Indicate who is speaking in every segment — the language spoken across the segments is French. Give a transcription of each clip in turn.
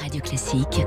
Speaker 1: Radio Classique,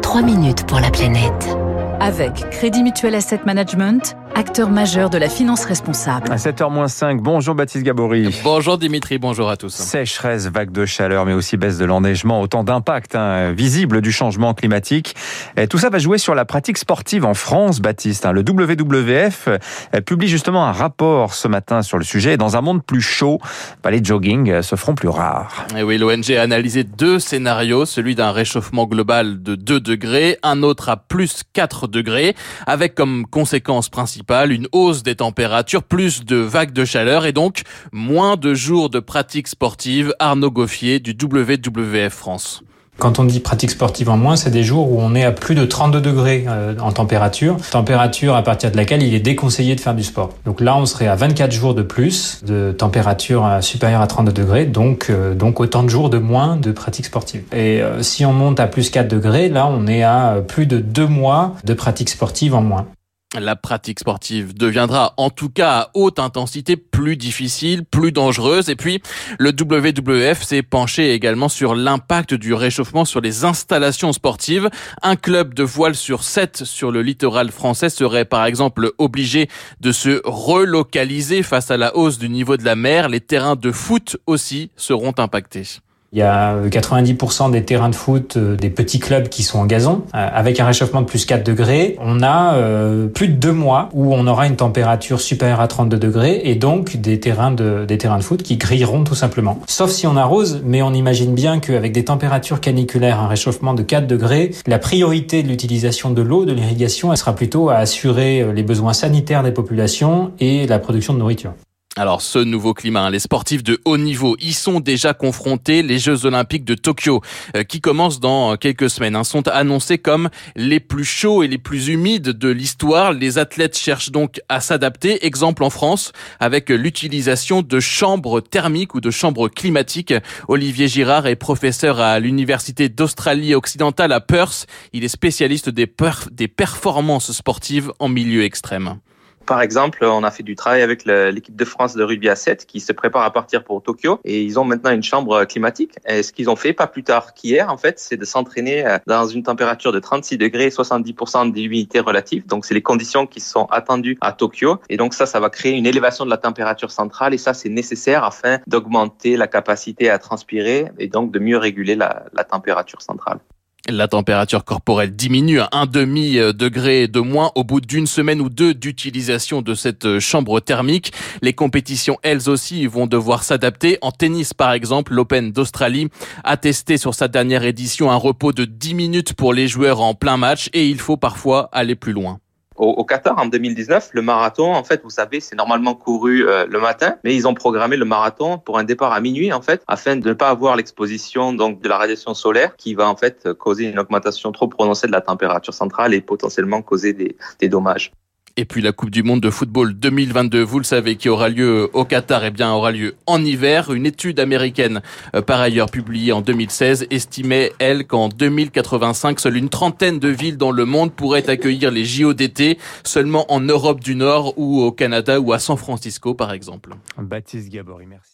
Speaker 1: 3 minutes pour la planète.
Speaker 2: Avec Crédit Mutuel Asset Management, acteur majeur de la finance responsable.
Speaker 3: À 7h-5, bonjour Baptiste Gabory.
Speaker 4: Bonjour Dimitri, bonjour à tous.
Speaker 3: Sécheresse, vague de chaleur, mais aussi baisse de l'enneigement, autant d'impacts hein, visibles du changement climatique. Et tout ça va jouer sur la pratique sportive en France, Baptiste. Hein. Le WWF euh, publie justement un rapport ce matin sur le sujet. Dans un monde plus chaud, bah, les jogging euh, se feront plus rares.
Speaker 4: Et oui, l'ONG a analysé deux scénarios, celui d'un réchauffement global de 2 degrés, un autre à plus 4 degrés, avec comme conséquence principale une hausse des températures, plus de vagues de chaleur et donc moins de jours de pratique sportive. Arnaud Goffier du WWF France.
Speaker 5: Quand on dit pratique sportive en moins, c'est des jours où on est à plus de 32 degrés euh, en température, température à partir de laquelle il est déconseillé de faire du sport. Donc là, on serait à 24 jours de plus de température euh, supérieure à 32 degrés, donc euh, donc autant de jours de moins de pratique sportive. Et si on monte à plus 4 degrés, là, on est à plus de 2 mois de pratique sportive en moins.
Speaker 4: La pratique sportive deviendra en tout cas à haute intensité plus difficile, plus dangereuse. Et puis, le WWF s'est penché également sur l'impact du réchauffement sur les installations sportives. Un club de voile sur sept sur le littoral français serait par exemple obligé de se relocaliser face à la hausse du niveau de la mer. Les terrains de foot aussi seront impactés.
Speaker 5: Il y a 90% euh, des terrains de foot euh, des petits clubs qui sont en gazon. Euh, avec un réchauffement de plus 4 degrés, on a plus de deux mois où on aura une température supérieure à 32 degrés et donc des terrains de, des terrains de foot qui grilleront tout simplement. Sauf si on arrose, mais on imagine bien qu'avec des températures caniculaires, un réchauffement de 4 degrés, la priorité de l'utilisation de l'eau, de l'irrigation, elle sera plutôt à assurer les besoins sanitaires des populations et la production de nourriture.
Speaker 4: Alors ce nouveau climat, hein, les sportifs de haut niveau y sont déjà confrontés. Les Jeux olympiques de Tokyo, euh, qui commencent dans quelques semaines, hein, sont annoncés comme les plus chauds et les plus humides de l'histoire. Les athlètes cherchent donc à s'adapter. Exemple en France, avec l'utilisation de chambres thermiques ou de chambres climatiques. Olivier Girard est professeur à l'Université d'Australie occidentale à Perth. Il est spécialiste des, des performances sportives en milieu extrême.
Speaker 6: Par exemple, on a fait du travail avec l'équipe de France de rugby à 7 qui se prépare à partir pour Tokyo et ils ont maintenant une chambre climatique. Et ce qu'ils ont fait, pas plus tard qu'hier, en fait, c'est de s'entraîner euh, dans une température de 36 degrés, 70% d'humidité relative. Donc, c'est les conditions qui sont attendues à Tokyo. Et donc, ça, ça va créer une élévation de la température centrale et ça, c'est nécessaire afin d'augmenter la capacité à transpirer et donc de mieux réguler la, la température centrale.
Speaker 4: La température corporelle diminue à un demi degré de moins au bout d'une semaine ou deux d'utilisation de cette chambre thermique. Les compétitions, elles aussi, vont devoir s'adapter. En tennis, par exemple, l'Open d'Australie a testé sur sa dernière édition un repos de 10 minutes pour les joueurs en plein match et il faut parfois aller plus loin
Speaker 6: au, Qatar en 2019, le marathon, en fait, vous savez, c'est normalement couru euh, le matin, mais ils ont programmé le marathon pour un départ à minuit, en fait, afin de ne pas avoir l'exposition donc de la radiation solaire qui va en fait causer une augmentation trop prononcée de la température centrale et potentiellement causer des, des dommages.
Speaker 4: Et puis la Coupe du Monde de football 2022, vous le savez, qui aura lieu au Qatar, eh bien aura lieu en hiver. Une étude américaine, euh, par ailleurs publiée en 2016, estimait elle qu'en 2085, seule une trentaine de villes dans le monde pourraient accueillir les JO d'été, seulement en Europe du Nord ou au Canada ou à San Francisco, par exemple.
Speaker 3: Baptiste Gabory, merci.